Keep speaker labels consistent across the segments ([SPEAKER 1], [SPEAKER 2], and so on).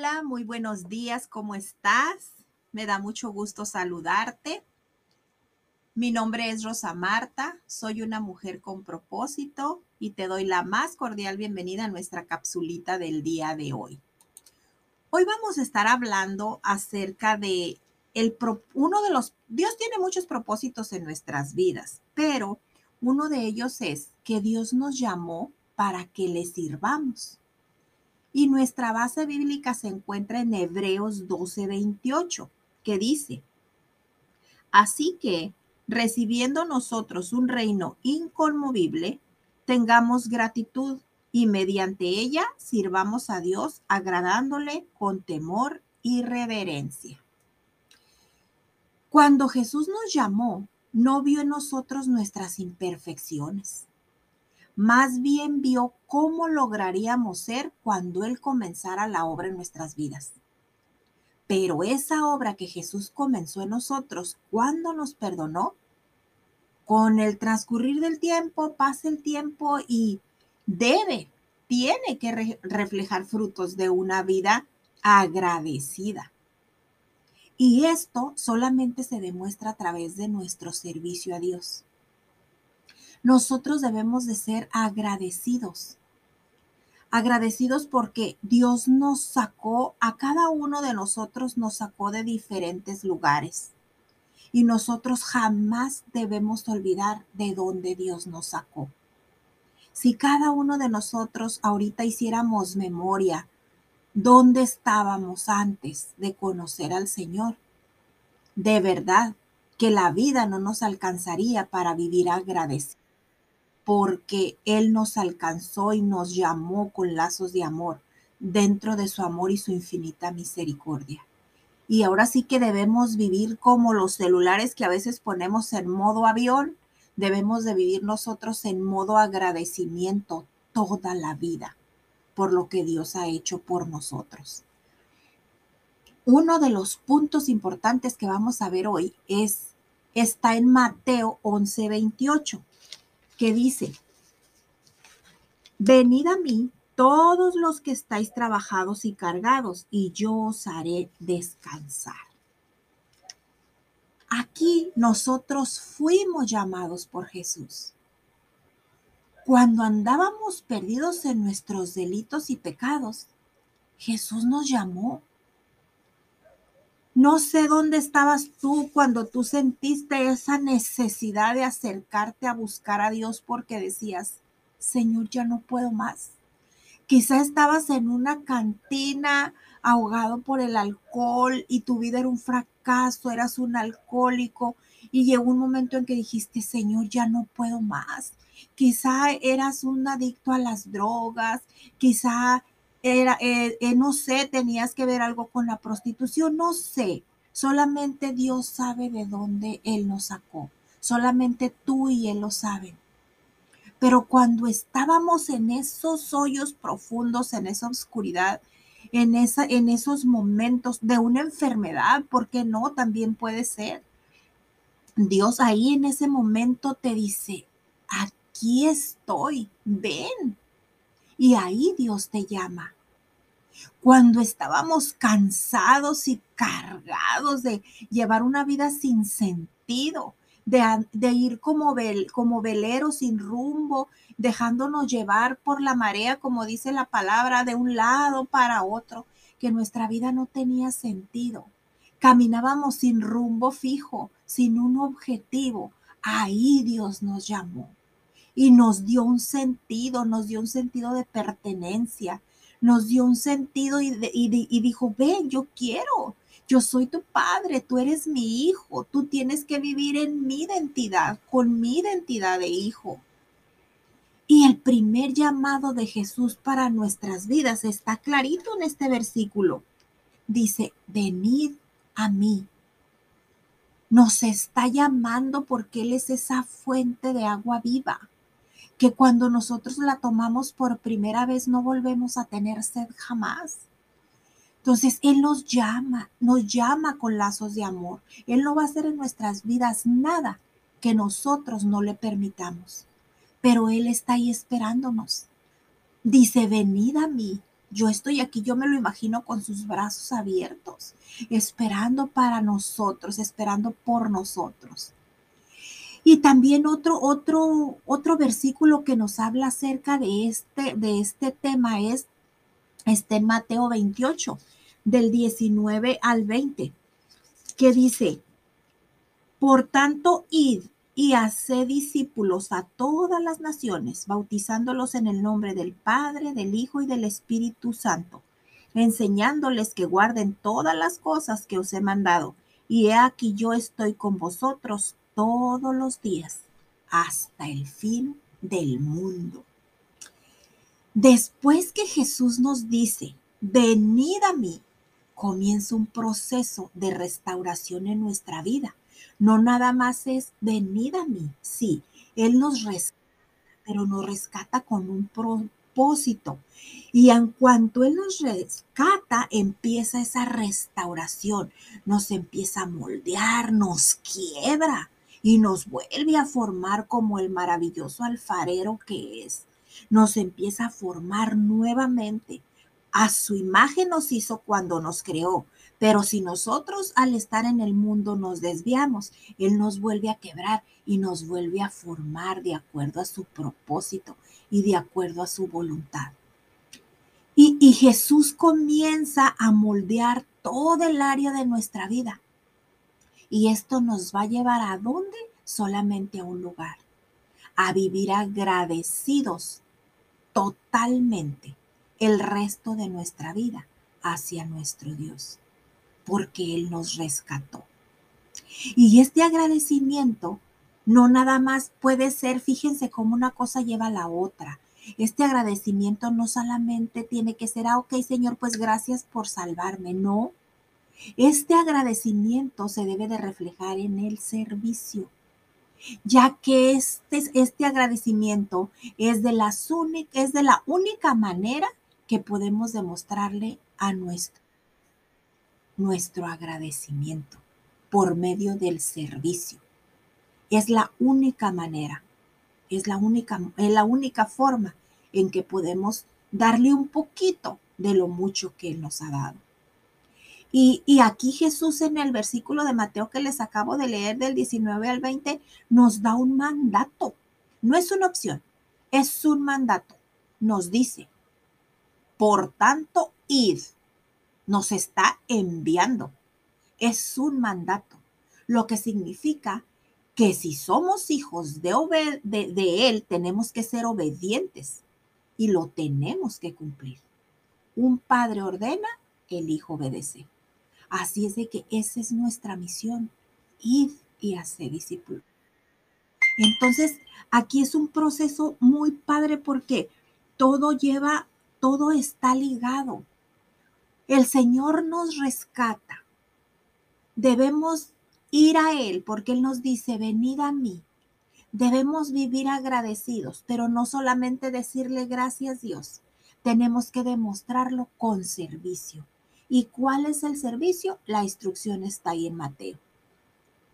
[SPEAKER 1] Hola, muy buenos días, ¿cómo estás? Me da mucho gusto saludarte. Mi nombre es Rosa Marta, soy una mujer con propósito y te doy la más cordial bienvenida a nuestra capsulita del día de hoy. Hoy vamos a estar hablando acerca de el uno de los Dios tiene muchos propósitos en nuestras vidas, pero uno de ellos es que Dios nos llamó para que le sirvamos. Y nuestra base bíblica se encuentra en Hebreos 12:28, que dice, Así que, recibiendo nosotros un reino inconmovible, tengamos gratitud y mediante ella sirvamos a Dios agradándole con temor y reverencia. Cuando Jesús nos llamó, no vio en nosotros nuestras imperfecciones más bien vio cómo lograríamos ser cuando Él comenzara la obra en nuestras vidas. Pero esa obra que Jesús comenzó en nosotros cuando nos perdonó, con el transcurrir del tiempo, pasa el tiempo y debe, tiene que reflejar frutos de una vida agradecida. Y esto solamente se demuestra a través de nuestro servicio a Dios nosotros debemos de ser agradecidos. Agradecidos porque Dios nos sacó, a cada uno de nosotros nos sacó de diferentes lugares. Y nosotros jamás debemos olvidar de dónde Dios nos sacó. Si cada uno de nosotros ahorita hiciéramos memoria, dónde estábamos antes de conocer al Señor, de verdad que la vida no nos alcanzaría para vivir agradecidos porque Él nos alcanzó y nos llamó con lazos de amor dentro de su amor y su infinita misericordia. Y ahora sí que debemos vivir como los celulares que a veces ponemos en modo avión, debemos de vivir nosotros en modo agradecimiento toda la vida por lo que Dios ha hecho por nosotros. Uno de los puntos importantes que vamos a ver hoy es está en Mateo 11:28 que dice, venid a mí todos los que estáis trabajados y cargados, y yo os haré descansar. Aquí nosotros fuimos llamados por Jesús. Cuando andábamos perdidos en nuestros delitos y pecados, Jesús nos llamó no sé dónde estabas tú cuando tú sentiste esa necesidad de acercarte a buscar a Dios porque decías, Señor, ya no puedo más. Quizá estabas en una cantina ahogado por el alcohol y tu vida era un fracaso, eras un alcohólico y llegó un momento en que dijiste, Señor, ya no puedo más. Quizá eras un adicto a las drogas, quizá era, eh, eh, no sé, tenías que ver algo con la prostitución, no sé. Solamente Dios sabe de dónde Él nos sacó. Solamente tú y Él lo saben. Pero cuando estábamos en esos hoyos profundos, en esa oscuridad, en, esa, en esos momentos de una enfermedad, porque no, también puede ser. Dios ahí en ese momento te dice, aquí estoy, ven, y ahí Dios te llama. Cuando estábamos cansados y cargados de llevar una vida sin sentido, de, de ir como, vel, como veleros sin rumbo, dejándonos llevar por la marea, como dice la palabra, de un lado para otro, que nuestra vida no tenía sentido. Caminábamos sin rumbo fijo, sin un objetivo. Ahí Dios nos llamó y nos dio un sentido, nos dio un sentido de pertenencia, nos dio un sentido y, y, dijo, ven, yo quiero, yo soy tu padre, tú eres mi hijo, tú tienes que vivir en mi identidad, con mi identidad de hijo. Y el primer llamado de Jesús para nuestras vidas está clarito en este versículo. Dice, venid a mí. Nos está llamando porque Él es esa fuente de agua viva que cuando nosotros la tomamos por primera vez no volvemos a tener sed jamás. Entonces, Él nos llama, nos llama con lazos de amor. Él no va a hacer en nuestras vidas nada que nosotros no le permitamos. Pero Él está ahí esperándonos. Dice, venid a mí Yo estoy aquí, yo me lo imagino con sus brazos abiertos, esperando para nosotros, esperando por nosotros. Y también otro, otro, otro versículo que nos habla acerca de este, de este tema es este Mateo 28, del 19 al 20, que dice, por tanto, id y haced discípulos a todas las naciones, bautizándolos en el nombre del Padre, del Hijo y del Espíritu Santo, enseñándoles que guarden todas las cosas que os he mandado. Y he aquí yo estoy con vosotros todos los días hasta el fin del mundo. Después que Jesús nos dice, venid a mí, comienza un proceso de restauración en nuestra vida. No nada más es venid a mí, sí, Él nos rescata, pero nos rescata con un propósito. Y en cuanto Él nos rescata, empieza esa restauración, nos empieza a moldear, nos quiebra y nos vuelve a formar como el maravilloso alfarero que es. Nos empieza a formar nuevamente. A su imagen nos hizo cuando nos creó, pero si nosotros al estar en el mundo nos desviamos, Él nos vuelve a quebrar y nos vuelve a formar de acuerdo a su propósito y de acuerdo a su voluntad. Y, Jesús comienza a moldear todo el área de nuestra vida. Y esto nos va a llevar a dónde? Solamente a un lugar, a vivir agradecidos totalmente el resto de nuestra vida hacia nuestro Dios, porque Él nos rescató. Y este agradecimiento no nada más puede ser, fíjense cómo una cosa lleva a la otra. Este agradecimiento no solamente tiene que ser, ah, ok, Señor, pues gracias por salvarme. No, este agradecimiento se debe de reflejar en el servicio, ya que este, este agradecimiento es de, las es de la única manera que podemos demostrarle a nuestro, nuestro agradecimiento por medio del servicio. Es la única manera, es la única, es la única forma en que podemos darle un poquito de lo mucho que Él nos ha dado. Y, aquí Jesús en el versículo de Mateo que les acabo de leer del 19 al 20 nos da un mandato. No es una opción, es un mandato. Nos dice, por tanto, id. Nos está enviando. Es un mandato, lo que significa que si somos hijos de, de, Él, tenemos que ser obedientes y lo tenemos que cumplir. Un padre ordena, el hijo obedece. Así es de que esa es nuestra misión, ir y hacer discípulos. Entonces, aquí es un proceso muy padre porque todo lleva, todo está ligado. El Señor nos rescata. Debemos ir a Él porque Él nos dice, venid a mí. Debemos vivir agradecidos, pero no solamente decirle gracias Dios, tenemos que demostrarlo con servicio. ¿Y cuál es el servicio? La instrucción está ahí en Mateo.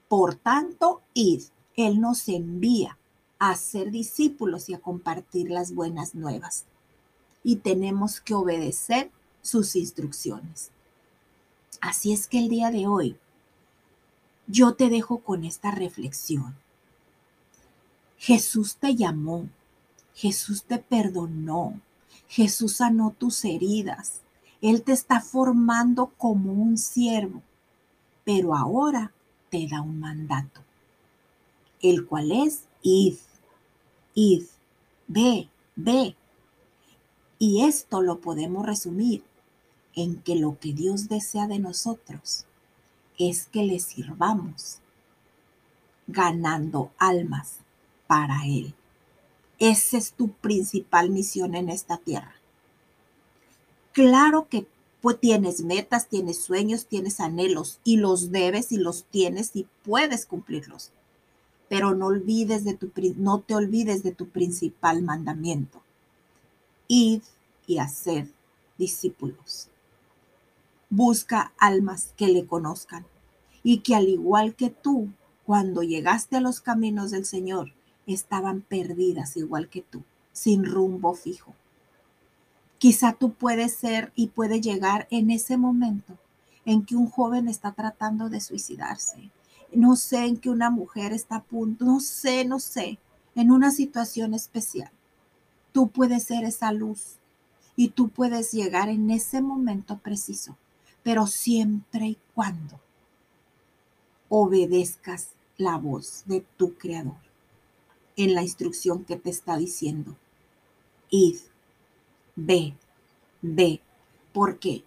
[SPEAKER 1] Por tanto, id. Él nos envía a ser discípulos y a compartir las buenas nuevas. Y tenemos que obedecer sus instrucciones. Así es que el día de hoy yo te dejo con esta reflexión. Jesús te llamó, Jesús te perdonó, Jesús sanó tus heridas, él te está formando como un siervo, pero ahora te da un mandato, el cual es id, id, ve, ve. Y esto lo podemos resumir en que lo que Dios desea de nosotros es que le sirvamos ganando almas para Él. Esa es tu principal misión en esta tierra. Claro que pues, tienes metas, tienes sueños, tienes anhelos y los debes y los tienes y puedes cumplirlos. Pero no olvides de tu no te olvides de tu principal mandamiento. Id y hacer discípulos. Busca almas que le conozcan y que al igual que tú, cuando llegaste a los caminos del Señor, estaban perdidas igual que tú, sin rumbo fijo Quizá tú puedes ser y puede llegar en ese momento en que un joven está tratando de suicidarse. No sé en que una mujer está a punto, no sé, no sé, en una situación especial. Tú puedes ser esa luz y tú puedes llegar en ese momento preciso, pero siempre y cuando obedezcas la voz de tu creador en la instrucción que te está diciendo. Id, ve, ve, porque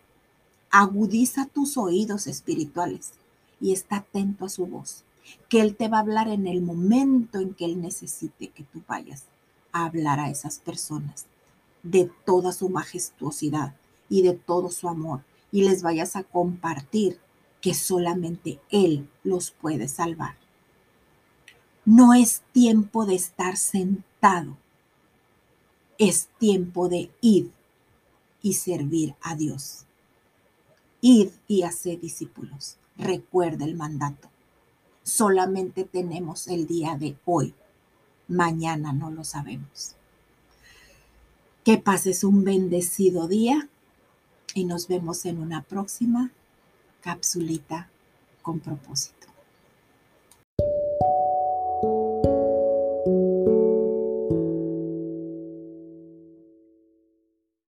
[SPEAKER 1] agudiza tus oídos espirituales y está atento a su voz, que Él te va a hablar en el momento en que Él necesite que tú vayas a hablar a esas personas de toda su majestuosidad y de todo su amor y les vayas a compartir que solamente Él los puede salvar. No es tiempo de estar sentado, es tiempo de ir y servir a Dios. Id y hacer discípulos. Recuerda el mandato. Solamente tenemos el día de hoy. Mañana no lo sabemos. Que pases un bendecido día y nos vemos en una próxima capsulita con propósito.